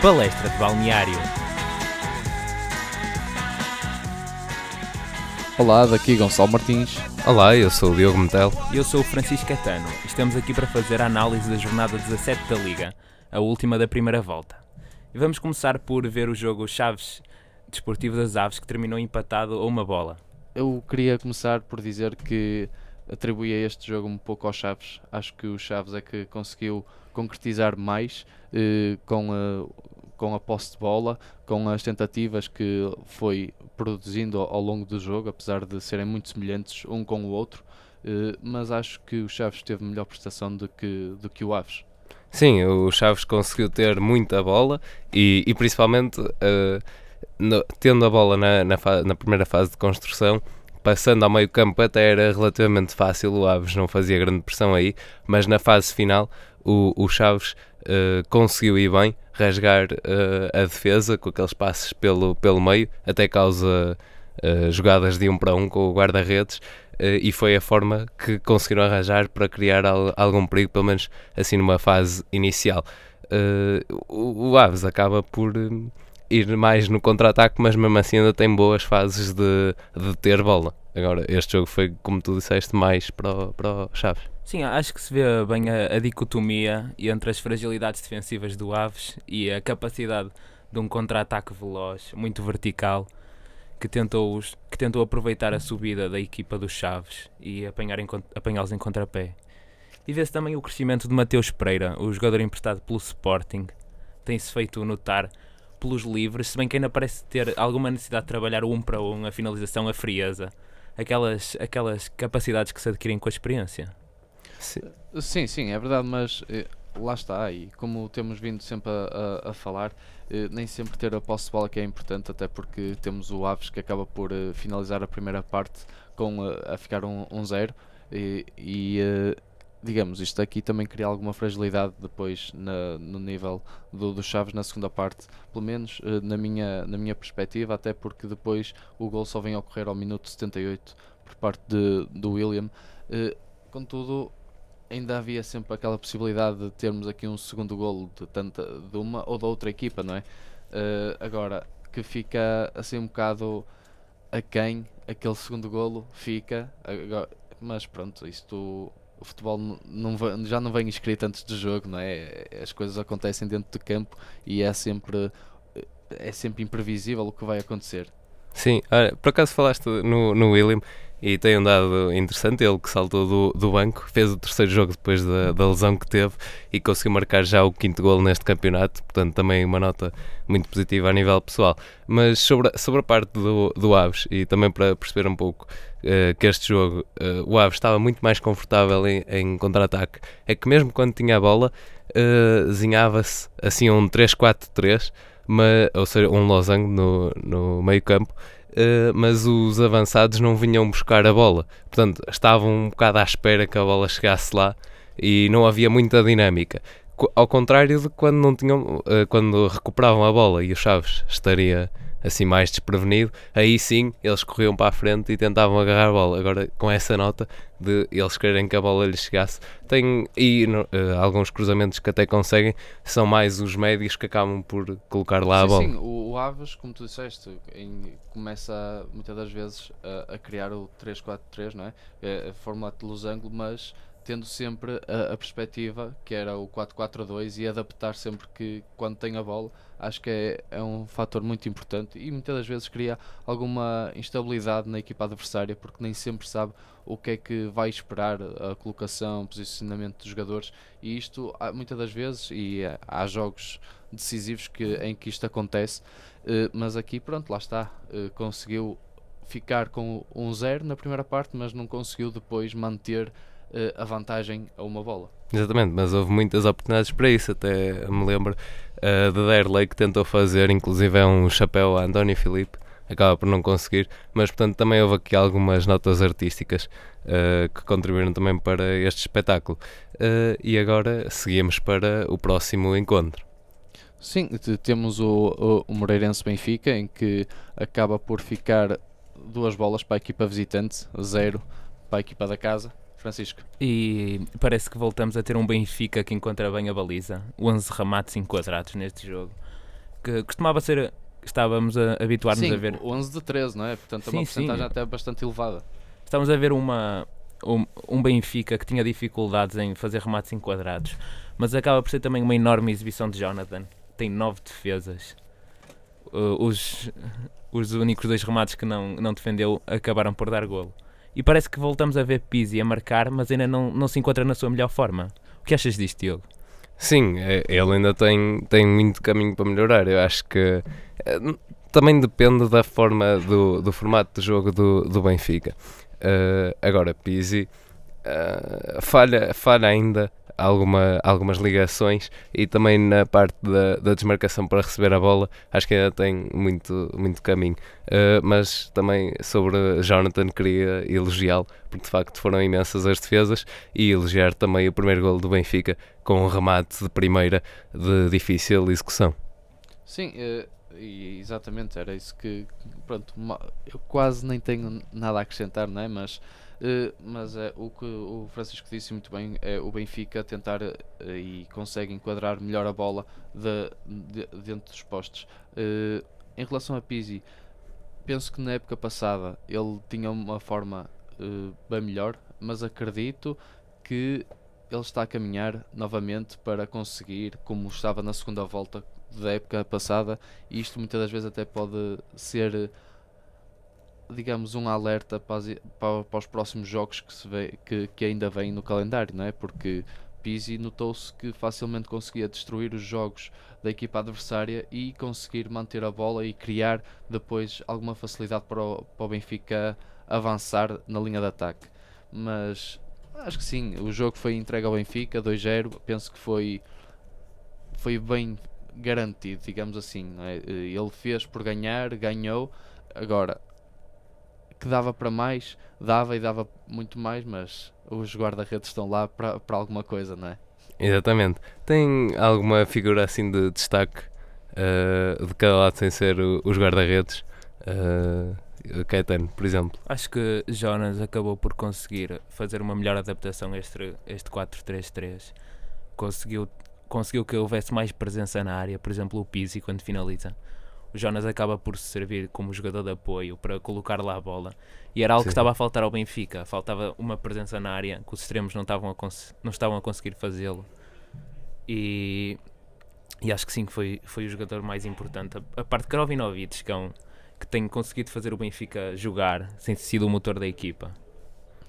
Palestra de Balneário. Olá, daqui Gonçalo Martins. Olá, eu sou o Diogo Metel. E eu sou o Francisco Catano. Estamos aqui para fazer a análise da jornada 17 da Liga, a última da primeira volta. E vamos começar por ver o jogo Chaves Desportivo das Aves, que terminou empatado a uma bola. Eu queria começar por dizer que atribuía este jogo um pouco aos Chaves. Acho que o Chaves é que conseguiu concretizar mais eh, com, a, com a posse de bola, com as tentativas que foi produzindo ao, ao longo do jogo, apesar de serem muito semelhantes um com o outro. Eh, mas acho que o Chaves teve melhor prestação do que, do que o Aves. Sim, o Chaves conseguiu ter muita bola e, e principalmente uh, no, tendo a bola na, na, na, primeira fase de construção, passando ao meio campo até era relativamente fácil, o Aves não fazia grande pressão aí, mas na fase final o, o Chaves uh, conseguiu ir bem, rasgar uh, a defesa com aqueles passes pelo, pelo meio, até causa uh, jogadas de um para um com o guarda-redes, e foi a forma que conseguiram arranjar para criar al, algum perigo, pelo menos assim numa fase inicial. o, o Aves acaba por ir mais no contra-ataque, mas mesmo assim ainda tem boas fases de, de ter bola. Agora, este jogo foi, como tu disseste, mais para o, para o Chaves. Sim, acho que se vê bem a, a, dicotomia entre as fragilidades defensivas do Aves e a capacidade de um contra-ataque veloz, muito vertical, que tentou, que tentou aproveitar a subida da equipa dos Chaves e apanhá-los em contrapé. E vê-se também o crescimento de Mateus Pereira, o jogador emprestado pelo Sporting. Tem-se feito notar pelos livres, se bem que ainda parece ter alguma necessidade de trabalhar um para um, a finalização, a frieza, aquelas, aquelas capacidades que se adquirem com a experiência. Sim, sim, sim é verdade, mas eh, lá está, e como temos vindo sempre a, a, a falar, eh, nem sempre ter a posse de bola que é importante, até porque temos o Aves que acaba por eh, finalizar a primeira parte com a ficar um, um zero e, e digamos, isto aqui também cria alguma fragilidade depois na, no nível do, Chaves na segunda parte, pelo menos uh, na, minha, na minha perspectiva, até porque depois o gol só vem a ocorrer ao minuto 78 por parte de, do William. Uh, contudo, ainda havia sempre aquela possibilidade de termos aqui um segundo golo de, tanta, de uma ou da outra equipa, não é? Uh, agora, que fica assim um bocado a quem aquele segundo golo fica, agora, mas pronto, isto o futebol não, já não vem escrito antes do jogo, não é? As coisas acontecem dentro do campo e é sempre, é sempre imprevisível o que vai acontecer. Sim, olha, por acaso falaste no, no William e tem um dado interessante, ele que saltou do, do banco, fez o terceiro jogo depois da, da lesão que teve e conseguiu marcar já o quinto gol neste campeonato, portanto também uma nota muito positiva a nível pessoal. Mas sobre, sobre a parte do, do Aves e também para perceber um pouco uh, que este jogo uh, o Aves estava muito mais confortável em, em contra-ataque, é que mesmo quando tinha a bola uh, desenhava-se assim um 3-4-3, ou seja, um losango no, no meio campo, Uh, mas os avançados não vinham buscar a bola. Portanto, estavam um bocado à espera que a bola chegasse lá e não havia muita dinâmica. Ao contrário de quando não tinham, uh, quando recuperavam a bola e o Chaves estaria assim mais desprevenido, aí sim eles corriam para a frente e tentavam agarrar a bola. Agora, com essa nota de eles quererem que a bola lhes chegasse, tem e uh, alguns cruzamentos que até conseguem, são mais os médios que acabam por colocar lá sim, a bola. Sim, o, o Aves, como tu disseste, em, começa muitas das vezes a, a criar o 3-4-3, não é? é a fórmula de losango, mas tendo sempre a, a perspectiva que era o 4-4-2 e adaptar sempre que quando tem a bola, acho que é, é um fator muito importante e muitas das vezes cria alguma instabilidade na equipa adversária porque nem sempre sabe o que é que vai esperar a colocação, posicionamento dos jogadores. E isto muitas das vezes e é, há jogos decisivos que, em que isto acontece, eh, mas aqui pronto, lá está, eh, conseguiu ficar com um zero na primeira parte, mas não conseguiu depois manter a vantagem a uma bola. Exatamente, mas houve muitas oportunidades para isso. Até me lembro uh, de Derley que tentou fazer, inclusive é um chapéu a António Filipe, acaba por não conseguir, mas portanto também houve aqui algumas notas artísticas uh, que contribuíram também para este espetáculo. Uh, e agora seguimos para o próximo encontro. Sim, temos o, o, o Moreirense Benfica, em que acaba por ficar duas bolas para a equipa visitante, zero para a equipa da casa. Francisco. E parece que voltamos a ter um Benfica que encontra bem a baliza. 11 remates enquadrados neste jogo. que costumava ser. Estávamos a habituar-nos a ver. 11 de 13, não é? Portanto, é Sim, uma porcentagem até bastante elevada. Estávamos a ver uma, um, um Benfica que tinha dificuldades em fazer remates enquadrados, mas acaba por ser também uma enorme exibição de Jonathan. Tem nove defesas. Uh, os, os únicos dois remates que não, não defendeu acabaram por dar golo. E parece que voltamos a ver Pizzi a marcar, mas ainda não, não se encontra na sua melhor forma. O que achas disto, Diogo? Sim, é- ele ainda tem, tem muito caminho para melhorar. Eu acho que eh, também depende da forma do, do formato de jogo do, do Benfica. Eh, agora, Pizzi eh, falha, falha ainda alguma, algumas ligações e também na parte da, da desmarcação para receber a bola, acho que ainda tem muito, muito caminho. Eh, mas também sobre Jonathan queria elogiá-lo, porque de facto foram imensas as defesas e elogiar também o primeiro gol do Benfica com um remate de primeira de difícil execução. Sim, eh, e exatamente, era isso que. Pronto, eu quase nem tenho nada a acrescentar, não é? Mas, eh, mas é, o que o Francisco disse muito bem é o Benfica tentar eh, e consegue enquadrar melhor a bola de- de- dentro dos postos. Eh, em relação a Pizzi, penso que na época passada ele tinha uma forma bem melhor, mas acredito que ele está a caminhar novamente para conseguir, como estava na segunda volta da época passada, e isto muitas das vezes até pode ser, digamos, um alerta para, para- os próximos jogos que, se vê, que, que ainda vêm no calendário, não é? Porque Pizzi notou-se que facilmente conseguia destruir os jogos da equipa adversária e conseguir manter a bola e criar depois alguma facilidade para o, para o Benfica avançar na linha de ataque. Mas acho que sim, o jogo foi entregue ao Benfica 2-0, penso que foi foi bem garantido, digamos assim, é? Ele fez por ganhar, ganhou. Agora que dava para mais, dava e dava muito mais, mas os guarda-redes estão lá para para alguma coisa, não é? Exatamente. Tem alguma figura assim de destaque eh, de cada lado sem ser o- os guarda-redes? Uh, Caetano, por exemplo. Acho que Jonas acabou por conseguir fazer uma melhor adaptação a este, este 4-3-3. Conseguiu, conseguiu que houvesse mais presença na área, por exemplo, o Pizzi quando finaliza. O Jonas acaba por se servir como jogador de apoio para colocar lá a bola. E era algo que Sim. estava a faltar ao Benfica. Faltava uma presença na área que os extremos não estavam a, cons- não estavam a conseguir fazê-lo. E, e acho que sim, que foi, foi o jogador mais importante. A, a parte de Krovinovic, que, é um, que tem conseguido fazer o Benfica jogar sem ter sido o motor da equipa.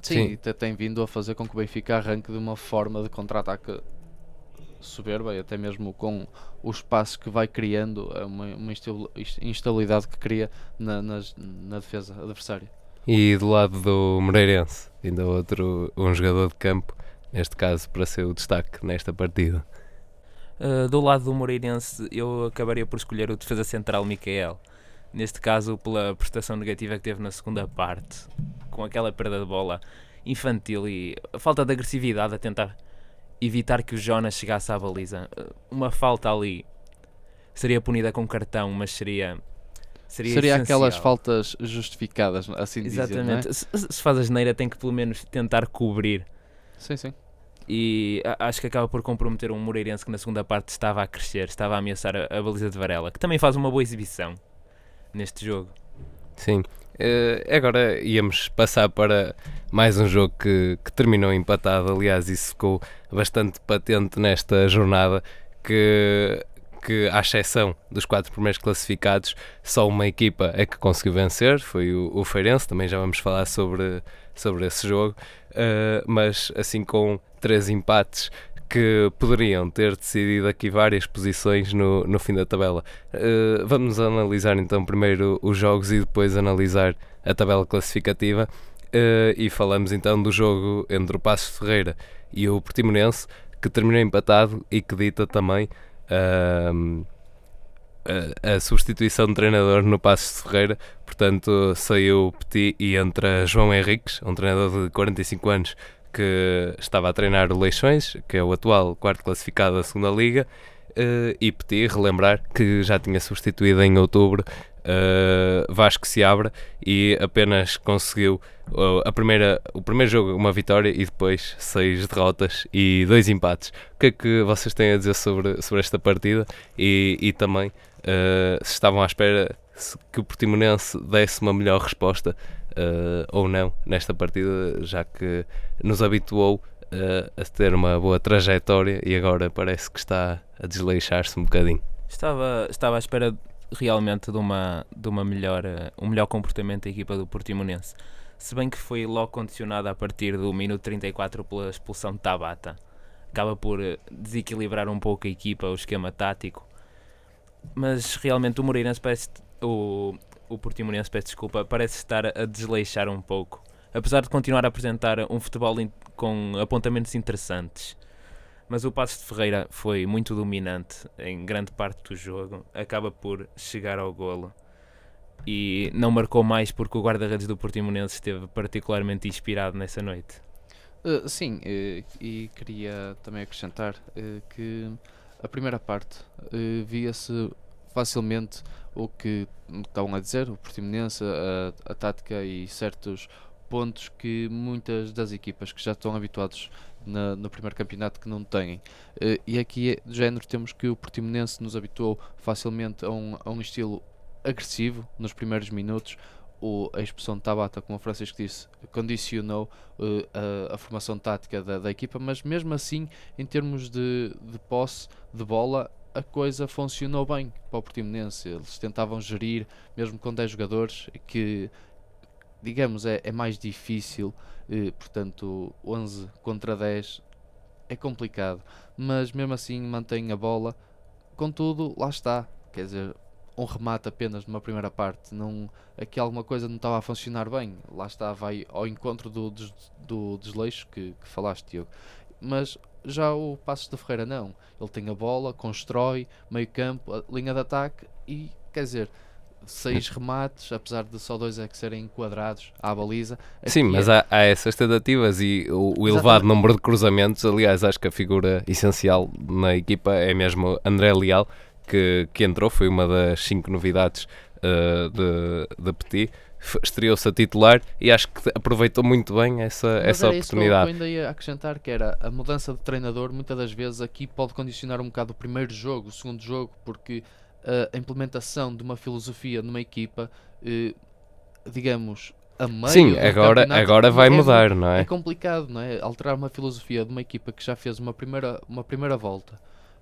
Sim, Sim. e até tem vindo a fazer com que o Benfica arranque de uma forma de contra-ataque soberba e até mesmo com os espaços que vai criando, é uma, uma instabil- instabilidade que cria na, nas- na defesa adversária. E do lado do Moreirense, ainda outro um jogador de campo, neste caso para ser o destaque nesta partida. Uh, do lado do Moreirense, eu acabaria por escolher o defesa central Micael. Neste caso, pela prestação negativa que teve na segunda parte, com aquela perda de bola infantil e a falta de agressividade a tentar evitar que o Jonas chegasse à baliza. Uma falta ali seria punida com cartão, mas seria. Seria, Seria aquelas faltas justificadas, assim dizer, não é? Exatamente. Se, se faz a geneira, tem que pelo menos tentar cobrir. Sim, sim. E a- acho que acaba por comprometer um Moreirense que na segunda parte estava a crescer, estava a ameaçar a, a baliza de Varela, que também faz uma boa exibição neste jogo. Sim. Eh, agora íamos passar para mais um jogo que, que terminou empatado. Aliás, isso ficou bastante patente nesta jornada. Que, que, à exceção dos quatro primeiros classificados, só uma equipa é que conseguiu vencer. Foi o, o Feirense. Também já vamos falar sobre, sobre esse jogo. Eh, mas assim, com três empates que poderiam ter decidido aqui várias posições no, no fim da tabela. Uh, vamos analisar então primeiro os jogos e depois analisar a tabela classificativa Uh, e falamos então do jogo entre o Passos Ferreira e o Portimonense que terminou empatado e que dita também um, a, a substituição de treinador no Passos Ferreira portanto saiu Petit e entra João Henriques um treinador de 45 anos que estava a treinar o Leixões que é o atual quarto classificado da segunda liga Uh, e Petit, relembrar que já tinha substituído em outubro uh, Vasco Seabra e apenas conseguiu uh, a primeira, o primeiro jogo uma vitória e depois seis derrotas e dois empates. O que é que vocês têm a dizer sobre, sobre esta partida e, e também uh, se estavam à espera que o Portimonense desse uma melhor resposta uh, ou não nesta partida, já que nos habituou uh, a ter uma boa trajetória e agora parece que está a desleixar-se um bocadinho. Estava, estava à espera realmente de, uma, de uma melhor, um melhor comportamento da equipa do Portimonense. Se bem que foi logo condicionada a partir do minuto 34 pela expulsão de Tabata. Acaba por desequilibrar um pouco a equipa, o esquema tático. Mas realmente o Moreirense parece. O, o Portimonense, peço desculpa, parece estar a desleixar um pouco. Apesar de continuar a apresentar um futebol com apontamentos interessantes. Mas o Passos de Ferreira foi muito dominante em grande parte do jogo, acaba por chegar ao golo e não marcou mais porque o guarda-redes do Portimonense esteve particularmente inspirado nessa noite. Uh, sim, uh, e queria também acrescentar uh, que a primeira parte via-se facilmente o que estavam a dizer, o Portimonense, a, a tática e certos pontos que muitas das equipas que já estão habituados na, no primeiro campeonato que não têm. Uh, e aqui, de género, temos que o Portimonense nos habituou facilmente a um, a um estilo agressivo nos primeiros minutos. O, a expulsão de Tabata, como o Francisco disse, condicionou uh, a, a, formação tática da, da, equipa, mas mesmo assim, em termos de, de posse de bola, a coisa funcionou bem para o Portimonense. Eles tentavam gerir, mesmo com 10 jogadores, que digamos é, é mais difícil, eh, portanto 11 contra 10 é complicado, mas mesmo assim mantém a bola. Contudo, lá está, quer dizer, um remate apenas numa primeira parte, não, aqui alguma coisa não estava a funcionar bem. Lá está, vai ao encontro do, do, do desleixo que, que falaste, Diogo. Mas já o Passos da Ferreira não. Ele tem a bola, constrói, meio campo, linha de ataque e, quer dizer, seis remates, apesar de só dois é que serem enquadrados à baliza. Sim, mas é... há, há, essas tentativas e o, o elevado número de cruzamentos. Aliás, acho que a figura essencial na equipa é mesmo André Leal, que, que entrou, foi uma das cinco novidades uh, de, de Petit estreou-se a titular e acho que aproveitou muito bem essa, Mas essa oportunidade. Isso que eu ainda ia acrescentar que era a mudança de treinador, muitas das vezes aqui pode condicionar um bocado o primeiro jogo, o segundo jogo, porque uh, a implementação de uma filosofia numa equipa, uh, digamos, a meio Sim, agora, agora vai é, mudar, não é? É complicado, não é? Alterar uma filosofia de uma equipa que já fez uma primeira, uma primeira volta,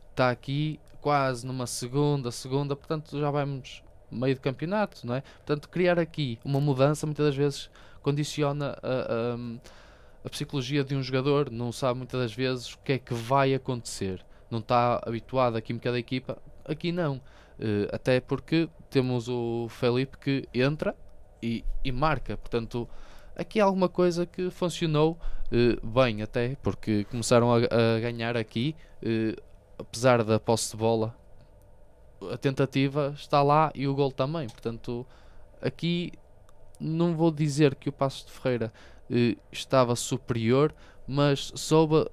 está aqui quase numa segunda, segunda, portanto já vamos meio de campeonato, não é? Portanto, criar aqui uma mudança muitas das vezes condiciona a, a, a, psicologia de um jogador, não sabe muitas das vezes o que é que vai acontecer, não está habituado à química da equipa, aqui não. Uh, até porque temos o Felipe que entra e, e, marca, portanto, aqui há alguma coisa que funcionou uh, bem, até porque começaram a, a ganhar aqui, uh, apesar da posse de bola a tentativa está lá e o gol também. Portanto, aqui não vou dizer que o Passos de Ferreira eh, estava superior, mas soube,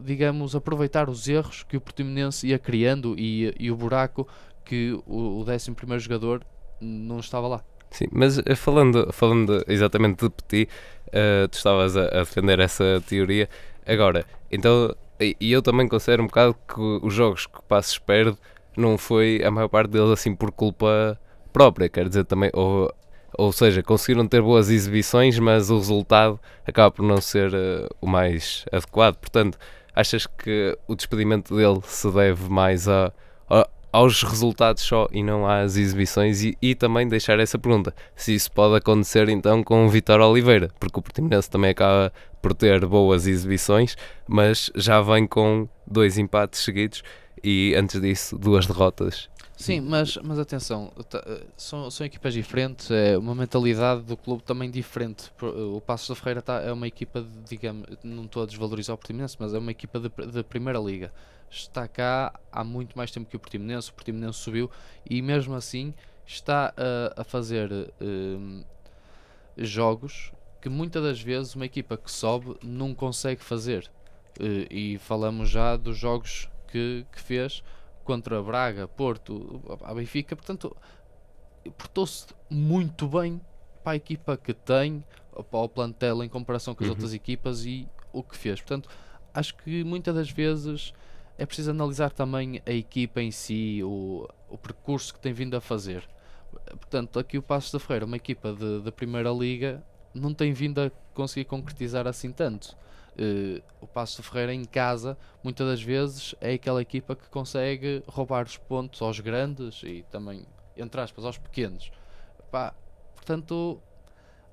digamos, aproveitar os erros que o Portimonense ia criando e, e o buraco que o, o 11 jogador não estava lá. Sim, mas eh, falando, falando exatamente de Petit, uh, tu estavas a, a, defender essa teoria. Agora, então, e eu também considero um bocado que os jogos que o Passos perde não foi a maior parte deles assim por culpa própria, quer dizer, também, ou, ou seja, conseguiram ter boas exibições, mas o resultado acaba por não ser uh, o mais adequado. Portanto, achas que o despedimento dele se deve mais a, a aos resultados só e não às exibições e, e, também deixar essa pergunta se isso pode acontecer então com o Vitor Oliveira porque o Portimonense também acaba por ter boas exibições mas já vem com dois empates seguidos e antes disso duas derrotas. Sim, mas, mas atenção, eh, são, são equipas diferentes, é uma mentalidade do clube também diferente. O Passos da Ferreira tá, é uma equipa, de, digamos, não estou a desvalorizar o Portimonense, mas é uma equipa de Primeira Liga. Está cá há muito mais tempo que o Portimonense, o Portimonense subiu e mesmo assim está a, a fazer jogos que muitas das vezes uma equipa que sobe não consegue fazer. E falamos já dos jogos que, que fez contra Braga, Porto, a Benfica, portanto, portou-se muito bem para a equipa que tem, para o plantel em comparação com as uhum. outras equipas e o que fez. Portanto, acho que muitas das vezes é preciso analisar também a equipa em si, o, o percurso que tem vindo a fazer. Portanto, aqui o Passos da Ferreira, uma equipa da Primeira Liga, não tem vindo a conseguir concretizar assim tanto. Uh, o Passos da Ferreira em casa, muitas das vezes, é aquela equipa que consegue roubar os pontos aos grandes e também, entre aspas, aos pequenos. Pá, portanto,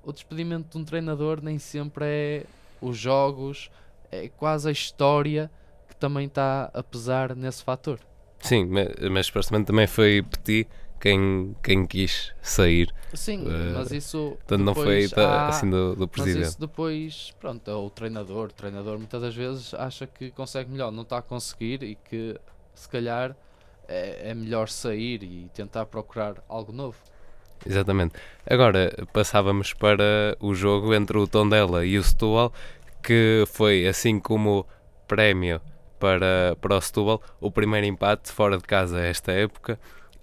o despedimento de um treinador nem sempre é os jogos, é quase a história que também está a pesar nesse fator. Sim, mas, mas também foi Petit quem, quem quis sair. Sim, uh, mas isso. Portanto, não foi há, assim do, do presidente. Mas isso depois, pronto, é o treinador. O treinador muitas das vezes acha que consegue melhor, não está a conseguir e que se calhar é, é melhor sair e tentar procurar algo novo. Exatamente. Agora passávamos para o jogo entre o Tondela e o Setúbal, que foi assim como prémio para, para o Setúbal, o primeiro empate fora de casa esta época.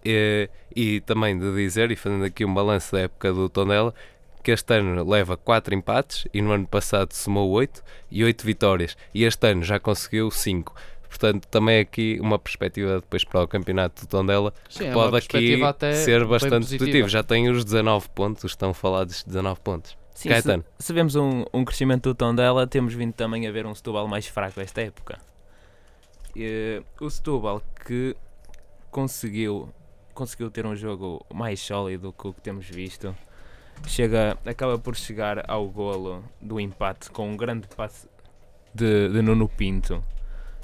E, e também de dizer, e fazendo aqui um balanço da época do Tondela, que este ano leva 4 empates e no ano passado somou 8 e 8 vitórias. E este ano já conseguiu 5. Portanto, também aqui uma perspectiva depois para o campeonato do Tondela Sim, que é pode aqui ser bastante positivo. Já tem os 19 pontos, estão falados 19 pontos. Sim, se, se, vemos um, um crescimento do Tondela, temos vindo também a ver um Setúbal mais fraco esta época. E, o Setúbal que conseguiu conseguiu ter um jogo mais sólido que o que temos visto. Chega, acaba por chegar ao golo do empate com um grande passe de, de Nuno Pinto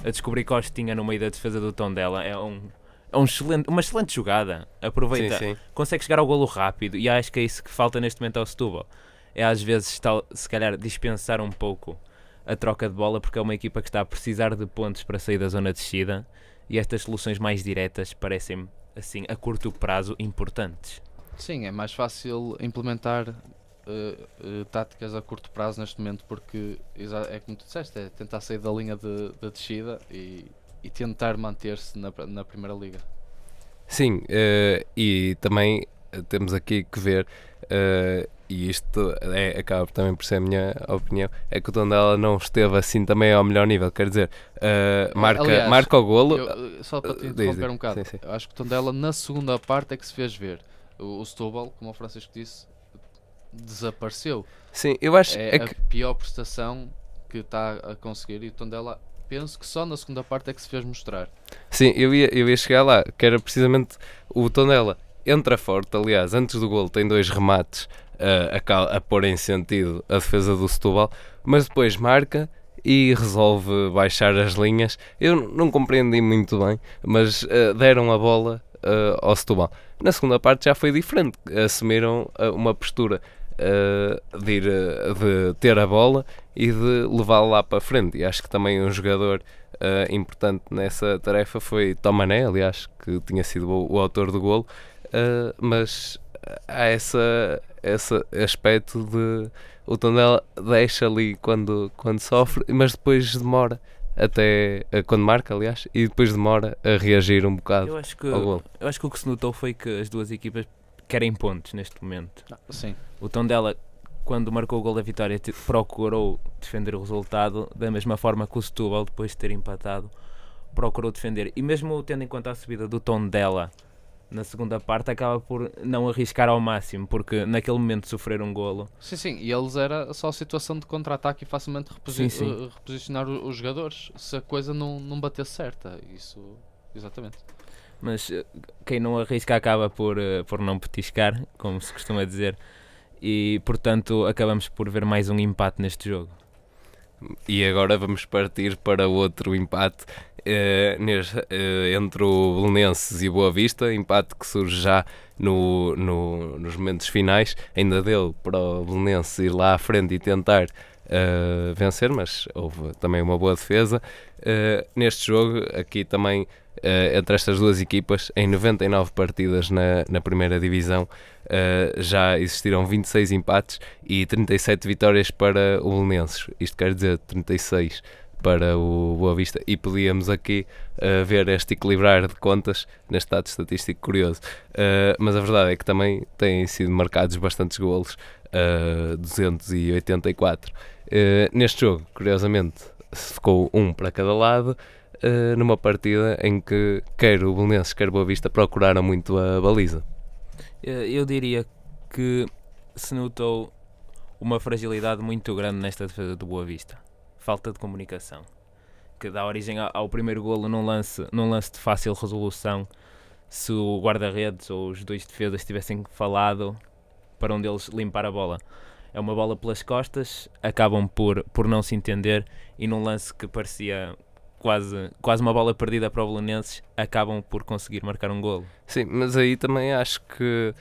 a descobrir Costinha no meio da defesa do Tondela. É um, é um excelente, uma excelente jogada. Aproveita, sim, sim. consegue chegar ao golo rápido e acho que é isso que falta neste momento ao Setúbal. É às vezes, se calhar, dispensar um pouco a troca de bola porque é uma equipa que está a precisar de pontos para sair da zona de descida e estas soluções mais diretas parecem assim, a curto prazo importantes. Sim, é mais fácil implementar uh, uh, táticas a curto prazo neste momento porque é como tu disseste, é tentar sair da linha de, de descida e, e tentar manter-se na, na Primeira Liga. Sim, uh, e também temos aqui que ver e isto é, acaba também por ser a minha opinião, é que o Tondela não esteve assim também ao melhor nível, quer dizer, uh, marca, Aliás, marca o golo. Eu, só para te interromper um bocado, sim, sim. eu acho que o Tondela na segunda parte é que se fez ver. O, o Setúbal, como o Francisco disse, desapareceu. Sim, eu acho é, é a que... pior prestação que está a conseguir e o Tondela penso que só na segunda parte é que se fez mostrar. Sim, eu ia, eu ia chegar lá, que era precisamente o Tondela entra forte, aliás, antes do golo tem dois remates a, a, pôr em sentido a defesa do Setúbal, mas depois marca e resolve baixar as linhas. Eu não compreendi muito bem, mas uh, deram a bola uh, ao Setúbal. Na segunda parte já foi diferente, assumiram uh, uma postura de, ir, de ter a bola e de levá-la lá para frente. E acho que também um jogador importante nessa tarefa foi Tomané, aliás, que tinha sido o, o autor do golo, mas há essa, esse aspecto de o Tondela deixa ali quando, quando sofre, mas depois demora até quando marca, aliás, e depois demora a reagir um bocado eu acho que, ao gol. Eu acho que o que se notou foi que as duas equipas querem pontos neste momento. Ah, sim. O Tondela, quando marcou o gol da vitória, procurou defender o resultado da mesma forma que o Setúbal, depois de ter empatado, procurou defender. E mesmo tendo em conta a subida do Tondela na segunda parte acaba por não arriscar ao máximo, porque naquele momento sofrer um golo. Sim, sim, e eles era só situação de contra-ataque e facilmente reposi sim, sim. Uh, reposicionar os jogadores se a coisa não, não bater certa. Isso, exatamente. Mas uh, quem não arrisca acaba por, uh, por não petiscar, como se costuma dizer, e portanto acabamos por ver mais um empate neste jogo. E agora vamos partir para outro empate uh, entre o Belenenses e Boa Vista, empate que surge já no, no, nos momentos finais, ainda deu para o Belenenses ir lá à frente e tentar uh, vencer, mas houve também uma boa defesa. neste jogo, aqui também entre estas duas equipas, em 99 partidas na, na primeira divisão, uh, já existiram 26 empates e 37 vitórias para o Belenenses. Isto quer dizer 36 para o Boa Vista e podíamos aqui uh, ver este equilibrar de contas neste dado estatístico curioso. Uh, mas a verdade é que também têm sido marcados bastantes golos, uh, 284. neste jogo, curiosamente, ficou um para cada lado. numa partida em que quer o Belenenses, quer Boa Vista procuraram muito a baliza. Eh, eu diria que se notou uma fragilidade muito grande nesta defesa do Boa Vista. Falta de comunicação. Que dá origem ao primeiro golo num lance, num lance de fácil resolução. Se o guarda-redes ou os dois defesas tivessem falado para um deles limpar a bola. É uma bola pelas costas, acabam por, por não se entender e num lance que parecia quase, quase uma bola perdida para o Belenenses, acabam por conseguir marcar um golo. Sim, mas aí também acho que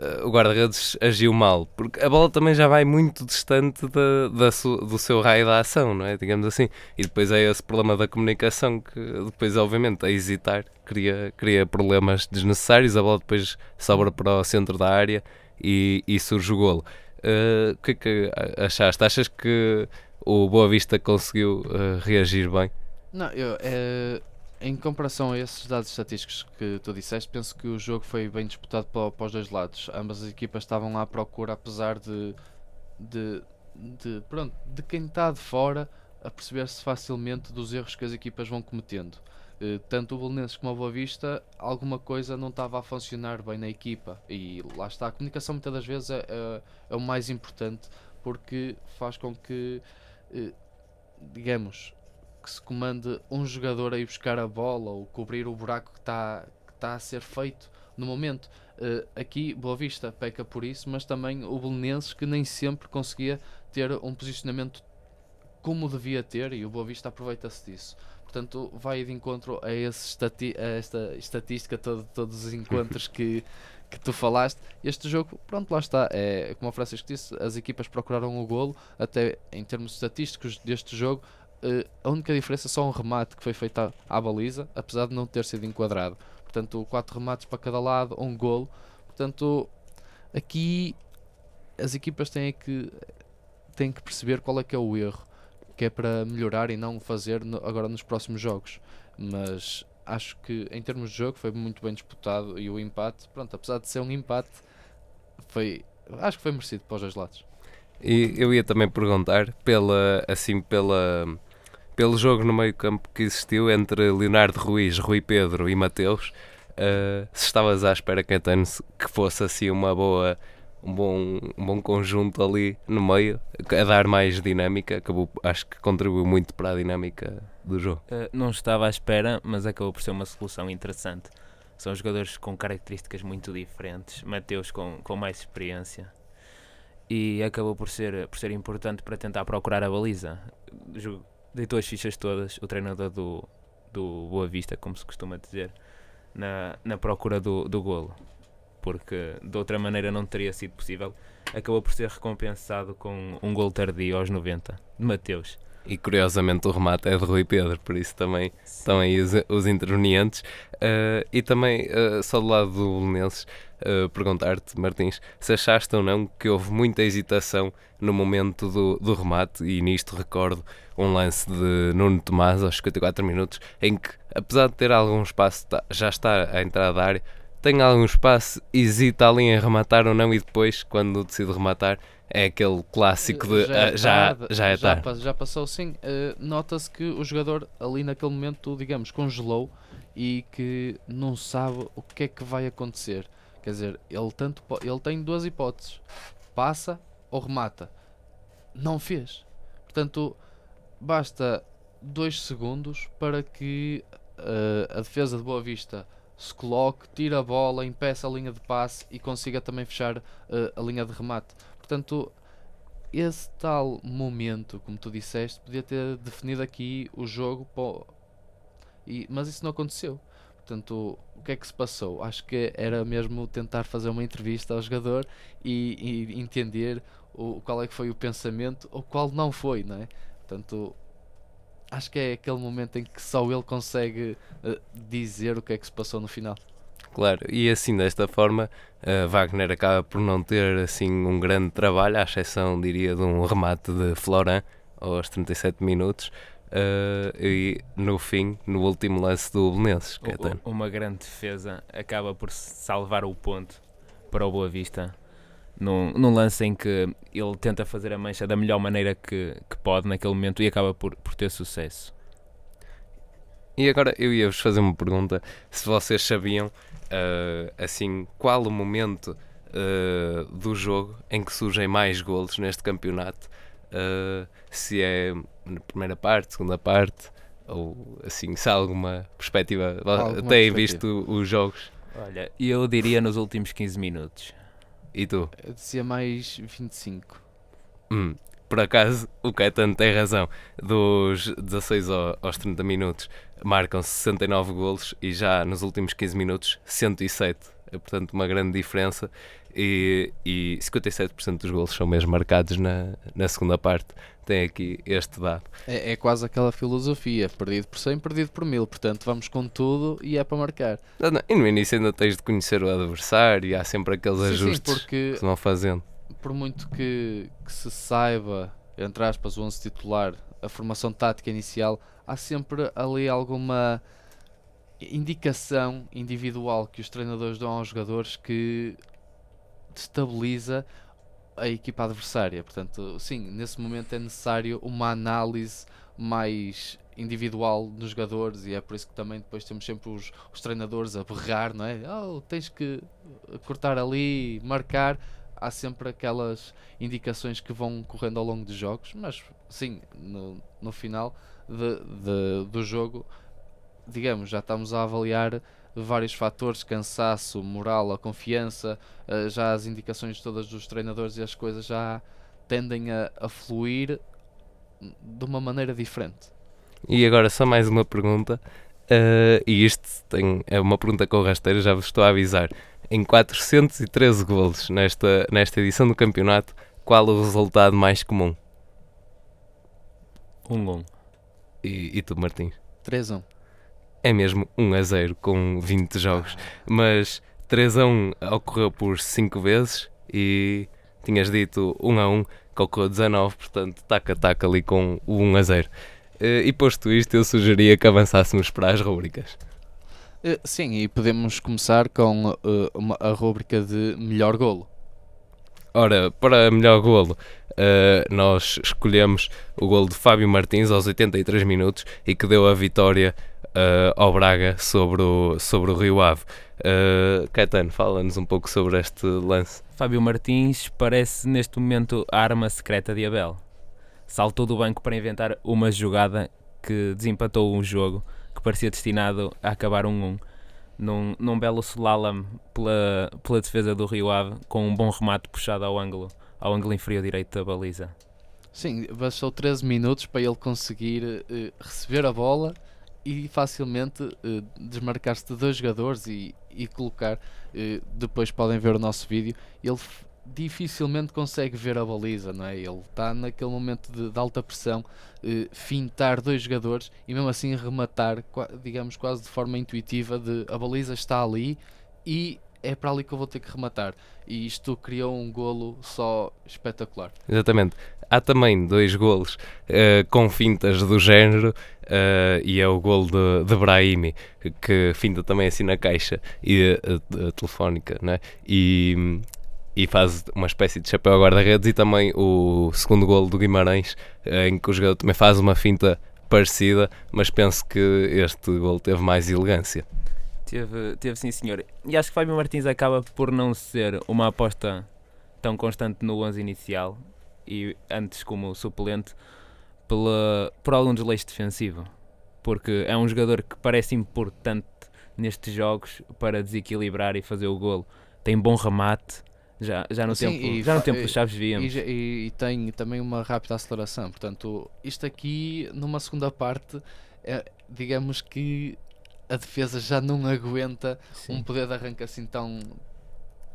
uh, o guarda-redes agiu mal, porque a bola também já vai muito distante da, da su, do seu raio da ação, não é? Digamos assim. E depois é esse problema da comunicação que depois, obviamente, a hesitar cria, cria problemas desnecessários. A bola depois sobra para o centro da área e, e surge o golo. Uh, o que é que achaste? Achas que o Boa Vista conseguiu uh, reagir bem? Não, eu, é, em comparação a esses dados estatísticos que tu disseste, penso que o jogo foi bem disputado para, para os dois lados. Ambas as equipas estavam lá à procura, apesar de, de, de, pronto, de quem está de fora a perceber-se facilmente dos erros que as equipas vão cometendo. Uh, tanto o Belenenses como a Boa Vista, alguma coisa não estava a funcionar bem na equipa. E lá está, a comunicação muitas das vezes é, é, é o mais importante porque faz com que, uh, digamos, que se comande um jogador a ir buscar a bola ou cobrir o buraco que está que tá a ser feito no momento. Uh, aqui, Boa Vista peca por isso, mas também o Belenenses que nem sempre conseguia ter um posicionamento como devia ter e o Boa Vista aproveita-se disso. Portanto, vai de encontro a, estati a esta estatística, todo, todos os encontros que, que tu falaste. Este jogo, pronto, lá está. É, como o Francisco disse, as equipas procuraram o golo, até em termos estatísticos deste jogo. Uh, a única diferença é só um remate que foi feito à, à, baliza, apesar de não ter sido enquadrado. Portanto, quatro remates para cada lado, um golo. Portanto, aqui as equipas têm que, têm que perceber qual é que é o erro que é para melhorar e não fazer no, agora nos próximos jogos. Mas acho que em termos de jogo foi muito bem disputado e o empate, pronto, apesar de ser um empate, foi acho que foi merecido para os dois lados. E eu ia também perguntar pela assim pela pelo jogo no meio-campo que existiu entre Leonardo Ruiz, Rui Pedro e Mateus, uh, se estavas à espera que fosse assim uma boa um bom, um bom conjunto ali no meio, a dar mais dinâmica. Acabou, acho que contribuiu muito para a dinâmica do jogo. Uh, não estava à espera, mas acabou por ser uma solução interessante. São jogadores com características muito diferentes, Mateus com, com mais experiência e acabou por ser, por ser importante para tentar procurar a baliza. Deitou as fichas todas, o treinador do, do Boa Vista, como se costuma dizer, na, na procura do, do golo porque de outra maneira não teria sido possível. Acabou por ser recompensado com um gol tardio aos 90 de Mateus. E curiosamente o remate é de Rui Pedro, por isso também estão aí os, os intervenientes. Uh, e também, uh, só do lado do Belenenses, uh, perguntar-te, Martins, se achaste ou não que houve muita hesitação no momento do, do remate, e nisto recordo um lance de Nuno Tomás aos 54 minutos, em que, apesar de ter algum espaço, tá, já está à entrada da área, tem algum espaço, hesita ali em rematar ou não, e depois, quando decide rematar, é aquele clássico de já, uh, já, tarde, já é já, já passou sim. Uh, Nota-se que o jogador ali naquele momento, digamos, congelou e que não sabe o que é que vai acontecer. Quer dizer, ele, tanto, ele tem duas hipóteses: passa ou remata. Não fez. Portanto, basta dois segundos para que uh, a defesa de Boa Vista se coloque, tira a bola, impeça a linha de passe e consiga também fechar uh, a linha de remate. Portanto, esse tal momento, como tu disseste, podia ter definido aqui o jogo, e, mas isso não aconteceu. Portanto, o que é que se passou? Acho que era mesmo tentar fazer uma entrevista ao jogador e, e entender o, qual é que foi o pensamento ou qual não foi, não é? Portanto, acho que é aquele momento em que só ele consegue uh, dizer o que é que se passou no final. Claro, e assim desta forma, uh, Wagner acaba por não ter assim um grande trabalho, à exceção, diria, de um remate de Floran aos 37 minutos. Uh, e no fim, no último lance do Belenenses, Uma grande defesa acaba por salvar o ponto para o Boa Vista num, num lance em que ele tenta fazer a mancha da melhor maneira que, que pode naquele momento e acaba por, por ter sucesso. E agora eu ia-vos fazer uma pergunta: se vocês sabiam, uh, assim, qual o momento uh, do jogo em que surgem mais golos neste campeonato? Uh, se é na primeira parte, segunda parte, ou assim, se há alguma perspectiva, Alguma têm perspectiva. visto os jogos? Olha, eu diria nos últimos 15 minutos. E tu? Eu dizia mais 25. Hum, por acaso, o Caetano tem razão. Dos 16 ao- aos 30 minutos marcam 69 golos e já nos últimos 15 minutos 107. É, portanto, uma grande diferença. E, e 57% dos golos são mesmo marcados na, na segunda parte. Tem aqui este dado. É, é quase aquela filosofia, perdido por 100, perdido por 1000. Portanto, vamos com tudo e é para marcar. Não, E no início ainda tens de conhecer o adversário e há sempre aqueles Sim, sim, ajustes porque que se vão fazendo. Por muito que, que se saiba, entre aspas, o 11 titular, a formação tática inicial, há sempre ali alguma indicação individual que os treinadores dão aos jogadores que destabiliza a equipa adversária. Portanto, sim, nesse momento é necessário uma análise mais individual dos jogadores e é por isso que também depois temos sempre os, os treinadores a berrar, não é? Oh, tens que cortar ali, marcar. Há sempre aquelas indicações que vão correndo ao longo dos jogos, mas sim, no, no final de, de- do jogo, digamos, já estamos a avaliar vários fatores, cansaço, moral, a confiança, eh, já as indicações todas dos treinadores e as coisas já tendem a, a fluir de uma maneira diferente. E agora só mais uma pergunta. eh, e isto tem, é uma pergunta com rasteira, já vos estou a avisar. Em 413 golos nesta, nesta edição do campeonato, qual o resultado mais comum? 1-1. E, e tu, Martins? 3-1. É mesmo 1 a 0 com 20 jogos. Mas 3 a 1 ocorreu por 5 vezes e tinhas dito 1 a 1 que ocorreu 19, portanto, taca-taca ali com o 1 a 0. Eh, E posto isto, eu sugeria que avançássemos para as rubricas. Eh, Sim, e podemos começar com eh, uma- a rúbrica de melhor golo. Ora, para melhor golo, eh, nós escolhemos o golo de Fábio Martins aos 83 minutos e que deu a vitória eh, ao Braga sobre o, sobre o Rio Ave. Uh, Caetano, fala-nos um pouco sobre este lance. Fábio Martins parece neste momento a arma secreta de Abel. Saltou do banco para inventar uma jogada que desempatou um jogo parecia destinado a acabar 1-1 num, num belo slalom pela, pela defesa do Rio Ave com um bom remate puxado ao ângulo, ao ângulo inferior direito da baliza. Sim, bastou 13 minutos para ele conseguir eh, receber a bola e facilmente eh, desmarcar-se de dois jogadores e, e colocar. eh, depois podem ver o nosso vídeo. Ele dificilmente consegue ver a baliza, não é? Ele está naquele momento de, de alta pressão, eh, fintar dois jogadores e mesmo assim rematar, digamos, quase de forma intuitiva: de a baliza está ali e é para ali que eu vou ter que rematar. E isto criou um golo só espetacular. Exatamente. Há também dois golos eh, com fintas do género eh, e é o golo de, de Brahimi que finta também assim na caixa e, eh, telefónica né? e, e faz uma espécie de chapéu a guarda-redes e também o segundo golo do Guimarães eh, em que o jogador também faz uma finta parecida mas penso que este golo teve mais elegância. Teve, teve sim, senhor. E acho que Fábio Martins acaba por não ser uma aposta tão constante no 11 inicial e antes como suplente pela, por algum desleixo defensivo. Porque é um jogador que parece importante nestes jogos para desequilibrar e fazer o golo. Tem bom remate, já, já no Sim, tempo, e já no tempo e- dos Chaves víamos. e- e tem também uma rápida aceleração. Portanto, isto aqui, numa segunda parte, é, digamos que a defesa já não aguenta um Sim. poder de arranque assim tão,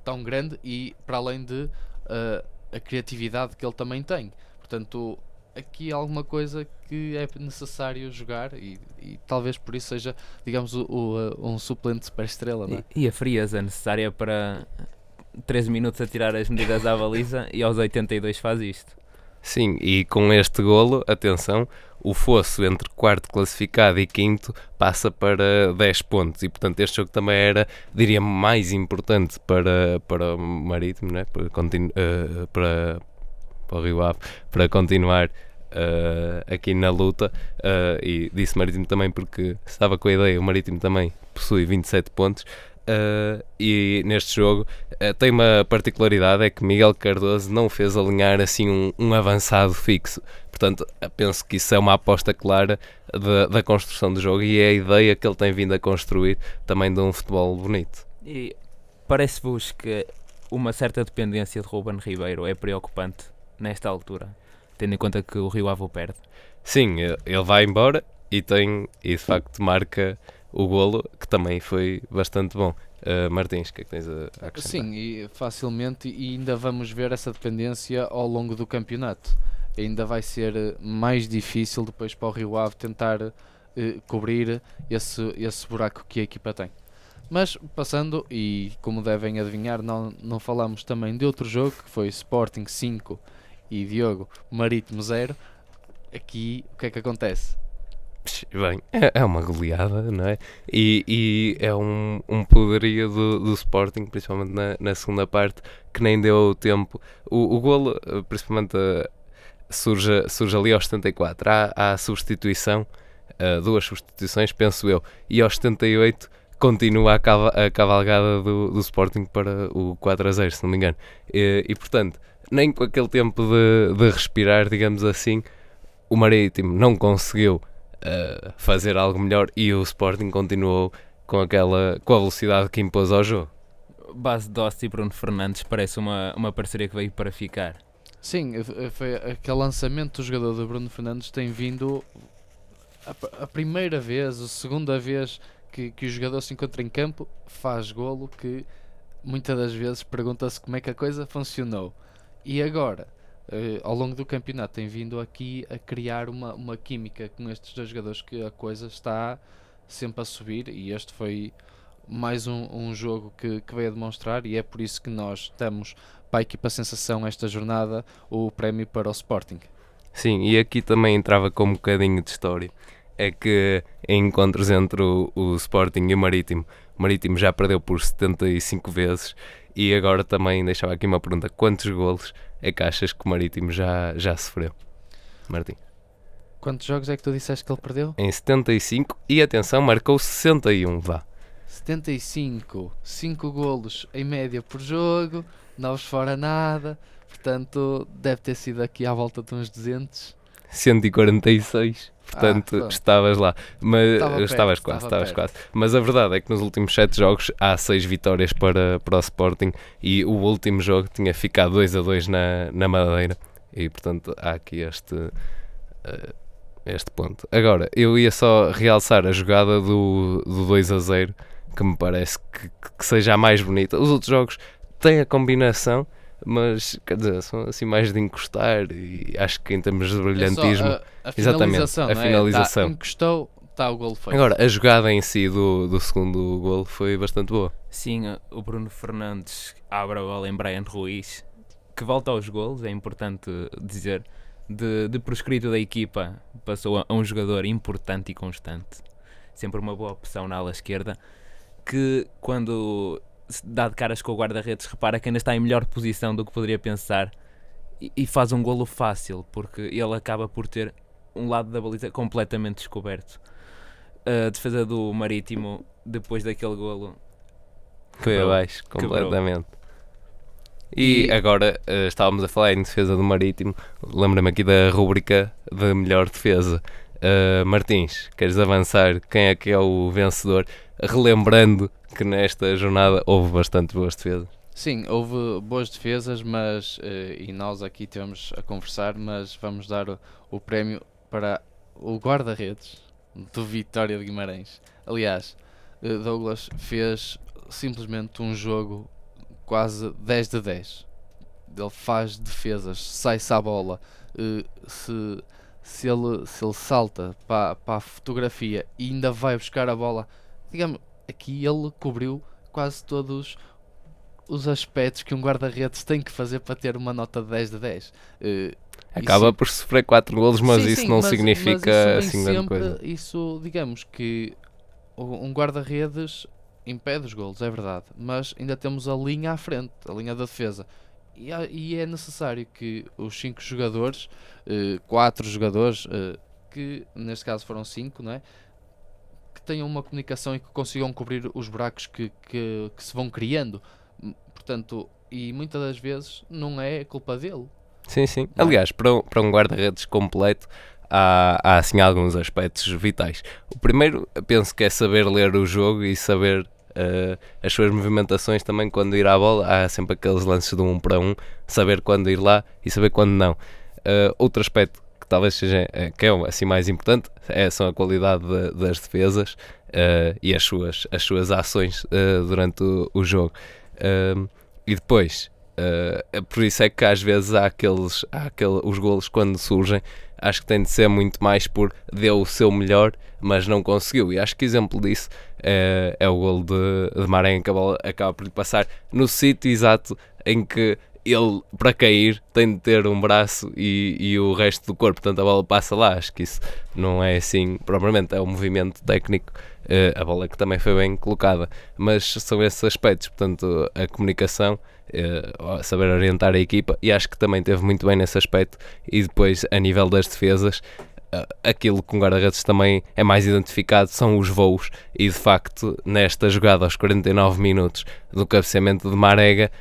tão grande e para além de ah, a criatividade que ele também tem. Portanto, aqui há alguma coisa que é necessário jogar e, e talvez por isso seja, digamos, o, o, um suplente super estrela, é? E, e a frieza necessária para 13 minutos a tirar as medidas à baliza e aos 82 faz isto. Sim, e com este golo, atenção, o fosso entre quarto classificado e quinto passa para 10 pontos e portanto este jogo também era, diria, mais importante para, para o Marítimo, né? para, eh, para, para o Rio Ave, para continuar uh, aqui na luta uh, e disse Marítimo também porque estava com a ideia, o Marítimo também possui 27 pontos. Uh, e neste jogo uh, tem uma particularidade: é que Miguel Cardoso não fez alinhar assim um, um avançado fixo. Portanto, penso que isso é uma aposta clara de, da construção do jogo e é a ideia que ele tem vindo a construir também de um futebol bonito. E parece-vos que uma certa dependência de Ruben Ribeiro é preocupante nesta altura, tendo em conta que o Rio Ave perde? Sim, ele vai embora e tem, e de facto marca o golo, que também foi bastante bom. Uh, Martins, o que é que tens a, acrescentar? Sim, e facilmente, e ainda vamos ver essa dependência ao longo do campeonato. Ainda vai ser eh, mais difícil depois para o Rio Ave tentar uh, cobrir esse, esse buraco que a equipa tem. Mas passando, e como devem adivinhar, não, não falamos também de outro jogo que foi Sporting 5 e Diogo Marítimo 0. Aqui o que é que acontece? Bem, é, é uma goleada, não é? E, e é um, um poderio do, do Sporting, principalmente na, na segunda parte, que nem deu tempo. O, o golo, eh, principalmente, uh, surge, surge ali aos 74. Há, há a substituição, uh, duas substituições, penso eu, e aos 78 continua a, cava, a cavalgada do, do Sporting para o 4 a 0, se não me engano. E, e portanto, nem com aquele tempo de, de respirar, digamos assim, o Marítimo não conseguiu uh, fazer algo melhor e o Sporting continuou com aquela com a velocidade que impôs ao jogo. Base Dost e Bruno Fernandes parece uma, uma parceria que veio para ficar. Sim, foi aquele lançamento do jogador do Bruno Fernandes tem vindo a, a primeira vez, a segunda vez que, que o jogador se encontra em campo, faz golo que muitas das vezes pergunta-se como é que a coisa funcionou. E agora, uh, ao longo do campeonato tem vindo aqui a criar uma, uma química com estes dois jogadores que a coisa está sempre a subir e este foi mais um, um jogo que, que veio a demonstrar e é por isso que nós damos para a equipa Sensação esta jornada o prémio para o Sporting. Sim, e aqui também entrava com um bocadinho de história. É que em encontros entre o, o Sporting e o Marítimo, o Marítimo já perdeu por 75 vezes e agora também deixava aqui uma pergunta: quantos golos é que achas que o Marítimo já, já sofreu? Martim. Quantos jogos é que tu disseste que ele perdeu? Em 75 e atenção, marcou 61, vá. 75, 5 golos em média por jogo, não os fora nada, portanto deve ter sido aqui à volta de uns 200. 146, portanto ah, estavas lá, mas perto, estavas quase, estavas quase. Mas a verdade é que nos últimos 7 jogos há 6 vitórias para, para o Sporting e o último jogo tinha ficado 2 a 2 na, na Madeira e portanto há aqui este uh, este ponto. Agora, eu ia só realçar a jogada do, do 2 a 0 que me parece que, que seja a mais bonita. Os outros jogos têm a combinação mas quer dizer, são assim mais de encostar e acho que em termos de brilhantismo, é a, a exatamente, a finalização. É? Tá, encostou, está o gol feito. Agora, a jogada em si do, do segundo gol foi bastante boa. Sim, o Bruno Fernandes abre a bola em Brian Ruiz, que volta aos golos, é importante dizer, de, de proscrito da equipa, passou a, a um jogador importante e constante. Sempre uma boa opção na ala esquerda, que quando dá de caras com o guarda-redes, repara que ainda está em melhor posição do que poderia pensar e, e, faz um golo fácil, porque ele acaba por ter um lado da baliza completamente descoberto. A defesa do Marítimo, depois daquele golo, foi quebrou, abaixo completamente. E, e, agora uh, estávamos a falar em defesa do Marítimo. Lembra-me aqui da rúbrica de melhor defesa. Uh, Martins, queres avançar? Quem é que é o vencedor? Relembrando que nesta jornada houve bastante boas defesas. Sim, houve boas defesas, mas uh, e nós aqui temos a conversar, mas vamos dar o, o prémio para o guarda-redes do Vitória de Guimarães. Aliás, uh, Douglas fez simplesmente um jogo quase 10 de 10. Ele faz defesas, sai-se à bola. Uh, se, se, ele, se ele salta para, para a fotografia e ainda vai buscar a bola, digamos, aqui ele cobriu quase todos os aspectos que um guarda-redes tem que fazer para ter uma nota de 10 de 10. Uh, eh, Acaba isso... por sofrer 4 golos, mas sim, isso sim, não mas, significa mas isso assim grande coisa. Isso, digamos que um guarda-redes impede os golos, é verdade, mas ainda temos a linha à frente, a linha da defesa. e, e é necessário que os cinco jogadores, eh, quatro jogadores, eh, que neste caso foram cinco, não é? Que tenham uma comunicação e que consigam cobrir os buracos que, que, que se vão criando. Portanto, e muitas das vezes não é culpa dele. Sim, sim. Não é? Aliás, para um, para um guarda-redes completo, há, há assim alguns aspectos vitais. O primeiro, penso que é saber ler o jogo e saber eh, as suas movimentações também quando ir à bola. Há sempre aqueles lances de um para um, saber quando ir lá e saber quando não. Eh, outro aspecto talvez seja eh, que é assim mais importante é, são a qualidade da- das defesas eh, e as suas, as suas ações eh, durante o, o jogo. Um, e depois, uh, é por isso é que às vezes há aqueles, há aquele, os golos quando surgem, acho que tem de ser muito mais por deu o seu melhor, mas não conseguiu. E acho que exemplo disso é, é o golo de, de que a bola acaba por lhe passar no sítio exato em que ele, para cair, tem de ter um braço e, e o resto do corpo, portanto a bola passa lá. Acho que isso não é assim, propriamente, é um movimento técnico. eh, a bola que também foi bem colocada, mas são esses aspectos, portanto, a comunicação, eh, saber orientar a equipa, e acho que também teve muito bem nesse aspecto. E depois, a nível das defesas, eh, aquilo que um guarda-redes também é mais identificado são os voos, e de facto, nesta jogada aos 49 minutos do cabeceamento de Marega,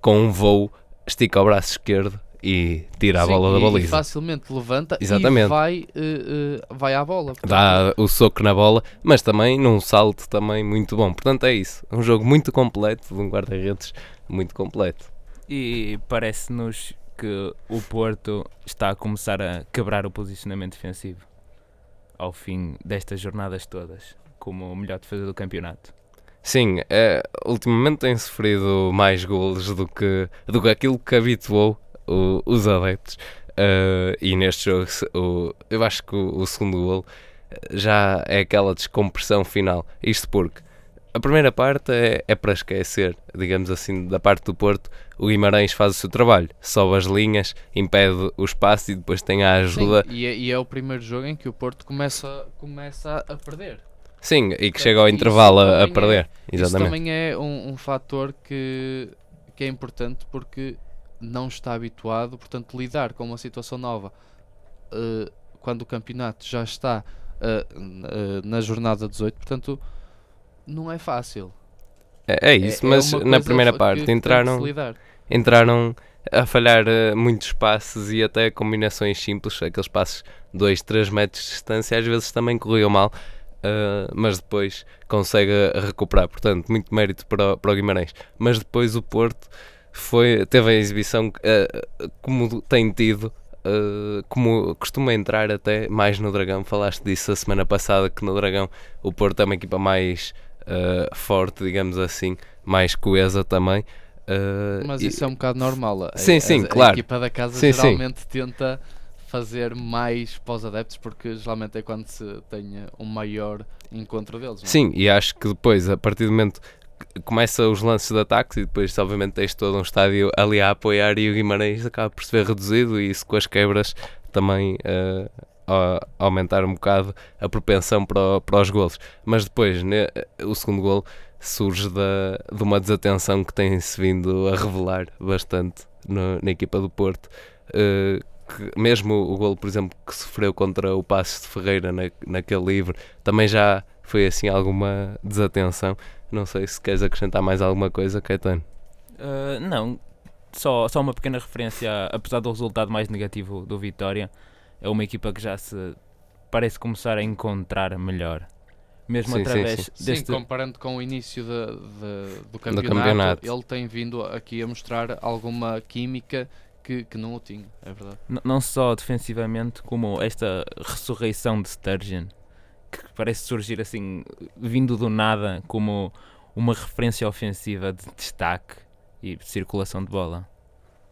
com um voo, estica o braço esquerdo e tira a Sim, bola da e- E baliza. facilmente levanta Exatamente. e vai, eh, eh, vai à bola. Portanto, Dá o soco na bola, mas também num salto também muito bom. Portanto, é isso. Um jogo muito completo, de um guarda-redes muito completo. E parece-nos que o Porto está a começar a quebrar o posicionamento defensivo ao fim destas jornadas todas, como o melhor defesa do campeonato. Sim, é, ultimamente tem sofrido mais golos do que, do que aquilo que habituou o- os adeptos. Eh, e neste jogo, o, eu acho que o, o segundo golo já é aquela descompressão final. Isto porque a primeira parte é, é para esquecer, digamos assim, da parte do Porto. O Guimarães faz o seu trabalho, sobe as linhas, impede o espaço e depois tem a sim, ajuda. e, é, e é o primeiro jogo em que o Porto começa, começa a perder. Sim, e que chega ao isso intervalo a, a é- perder. Isso Exatamente. também é um, um fator que, que é importante porque não está habituado, portanto, lidar com uma situação nova eh, quando o campeonato já está n- eh, na jornada 18, portanto, não é fácil. É, é isso, é mas na primeira parte que entraram, entraram a falhar eh, muitos passes e até combinações simples, aqueles passes 2, 3 metros de distância, às vezes também corriam mal, eh, mas depois consegue recuperar. Portanto, muito mérito para, o- para o Guimarães. Mas depois o Porto foi, teve a exibição eh, como tem tido. eh, como costuma entrar até mais no Dragão, falaste disso a semana passada que no Dragão o Porto é uma equipa mais forte, digamos assim, mais coesa também. eh, Mas e- isso é um bocado normal. A, Sim, a- sim, a claro. equipa da casa Sim, sim. geralmente tenta fazer mais os adeptos porque geralmente é quando se tenha um maior encontro deles. é? Sim, e acho que depois, a partir do momento que começa os lances de ataques e depois, obviamente, tens todo um estádio ali a apoiar e o Guimarães acaba por se ver reduzido e isso com as quebras também eh, a- aumentar um bocado a propensão para, para os golos. Mas depois, ne- o segundo golo surge da, de uma desatenção que tem-se vindo a revelar bastante no- na equipa do Porto. eh, que mesmo o golo, por exemplo, que sofreu contra o Passos de Ferreira na, naquele livre, também já foi assim alguma desatenção. Não sei se queres acrescentar mais alguma coisa, Caetano. Uh, não, só, só uma pequena referência, apesar do resultado mais negativo do Vitória, é uma equipa que já se parece começar a encontrar melhor. Mesmo Sim, sim, através sim. Sim, deste. comparando com o início de- de- do, campeonato, campeonato. ele tem vindo aqui a mostrar alguma química que, que não o tinha, é verdade. N- não só defensivamente, como esta ressurreição de Sturgeon, que parece surgir assim, vindo do nada, como uma referência ofensiva de destaque e de circulação de bola.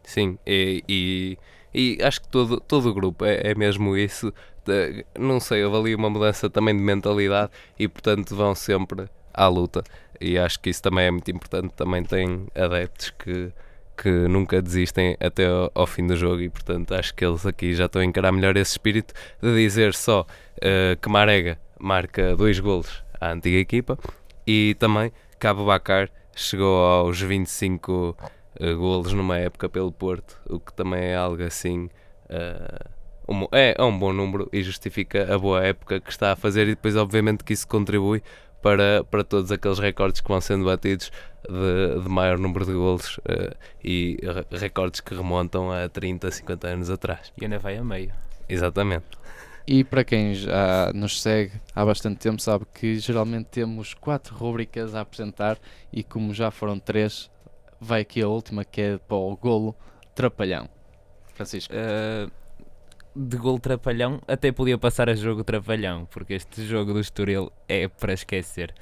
Sim, e, e, e acho que todo, todo o grupo é, é mesmo isso. De- não sei, houve ali uma mudança também de mentalidade e, portanto, vão sempre à luta. E acho que isso também é muito importante. Também tem adeptos que, que nunca desistem até ao, fim do jogo e, portanto, acho que eles aqui já estão a encarar melhor esse espírito de dizer só eh, que Marega marca dois golos à antiga equipa e também Cabo Bacar chegou aos 25 uh, golos numa época pelo Porto, o que também é algo assim. Uh, é, é um bom número e justifica a boa época que está a fazer, e depois, obviamente, que isso contribui para, para todos aqueles recordes que vão sendo batidos de, de maior número de golos uh, e recordes que remontam a 30, 50 anos atrás. E ainda vai a meio. Exatamente. E para quem já nos segue há bastante tempo, sabe que geralmente temos quatro rubricas a apresentar e como já foram três, vai aqui a última que é para o golo trapalhão. Francisco. Uh, de golo trapalhão, até podia passar a jogo trapalhão, porque este jogo do Estoril é para esquecer.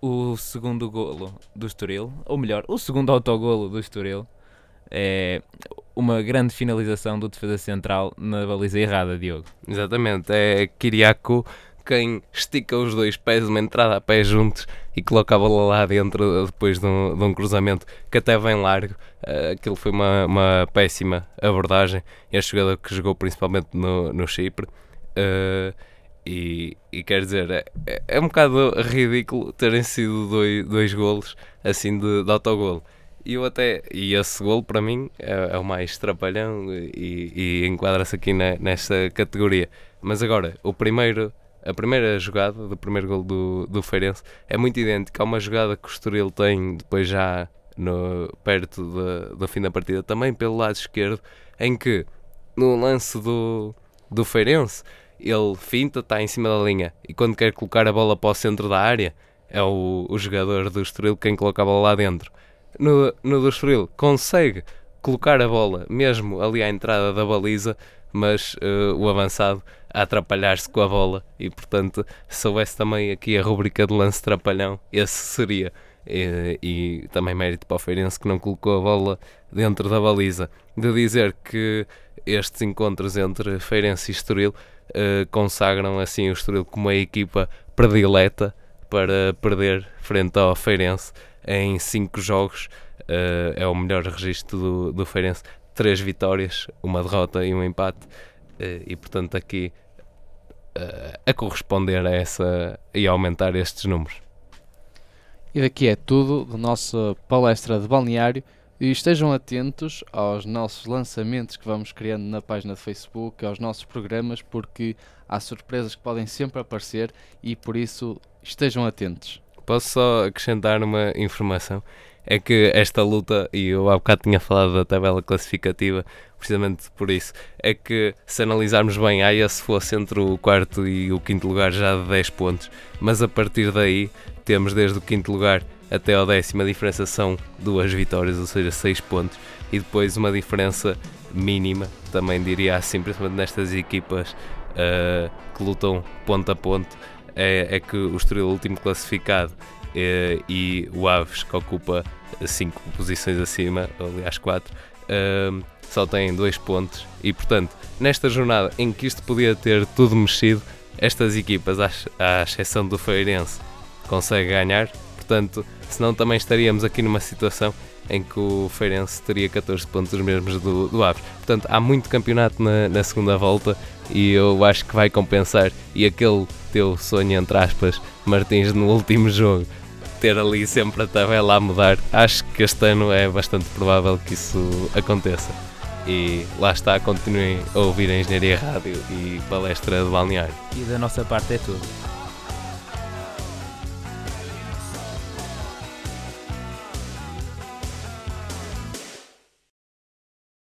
O segundo golo do Estoril, ou melhor, o segundo autogolo do Estoril, é uma grande finalização do defesa central na baliza errada, Diogo. Exatamente, é Kiriakou quem estica os dois pés, uma entrada a pé juntos e coloca a bola lá dentro depois de um, de um cruzamento que até vem largo. Uh, aquilo foi uma, uma péssima abordagem. Este jogador que jogou principalmente no, no Chipre. Uh, e, e quer dizer, é, é, um bocado ridículo terem sido dois, dois golos assim de, de autogolo. E eu até, e esse golo para mim é, é o mais trapalhão e, e enquadra-se aqui na, nesta categoria. Mas agora, o primeiro, a primeira jogada do primeiro golo do, do Feirense é muito idêntica a uma jogada que o Estoril tem depois já no, perto de, do fim da partida, também pelo lado esquerdo, em que no lance do, do Feirense ele finta, está em cima da linha e quando quer colocar a bola para o centro da área é o, o jogador do Estoril quem coloca a bola lá dentro. No, no do Estoril consegue colocar a bola mesmo ali à entrada da baliza, mas uh, o avançado a atrapalhar-se com a bola e portanto se houvesse também aqui a rubrica de lance trapalhão, esse seria. E, e, também mérito para o Feirense que não colocou a bola dentro da baliza. De dizer que estes encontros entre Feirense e Estoril uh, consagram assim o Estoril como a equipa predileta para perder frente ao Feirense em 5 jogos. Uh, é o melhor registro do, do Feirense. Três vitórias, uma derrota e um empate. Uh, e portanto, aqui uh, a corresponder a essa e a aumentar estes números. E daqui é tudo da nossa palestra de balneário. E estejam atentos aos nossos lançamentos que vamos criando na página de Facebook, aos nossos programas, porque há surpresas que podem sempre aparecer e por isso estejam atentos. Posso só acrescentar uma informação? É que esta luta, e eu há bocado tinha falado da tabela classificativa, precisamente por isso, é que se analisarmos bem, a se fosse entre o quarto e o quinto lugar já de 10 pontos, mas a partir daí temos desde o quinto lugar até ao décimo a diferença são duas vitórias, ou seja, 6 pontos, e depois uma diferença mínima, também diria assim, principalmente nestas equipas uh, que lutam ponto a ponto, é, é que o Estoril último classificado é, e o Aves, que ocupa 5 posições acima, aliás 4, é, só têm 2 pontos. E portanto, nesta jornada em que isto podia ter tudo mexido, estas equipas, à, à exceção do Feirense, conseguem ganhar. Portanto, senão também estaríamos aqui numa situação em que o Feirense teria 14 pontos os mesmos do, do Aves. Portanto, há muito campeonato na, na segunda volta e eu acho que vai compensar. E aquele teu sonho, entre aspas, Martins, no último jogo, ter ali sempre a tabela a mudar, acho que este ano é bastante provável que isso aconteça. E lá está, continuem a ouvir a Engenharia Rádio e palestra de balneário. E da nossa parte é tudo.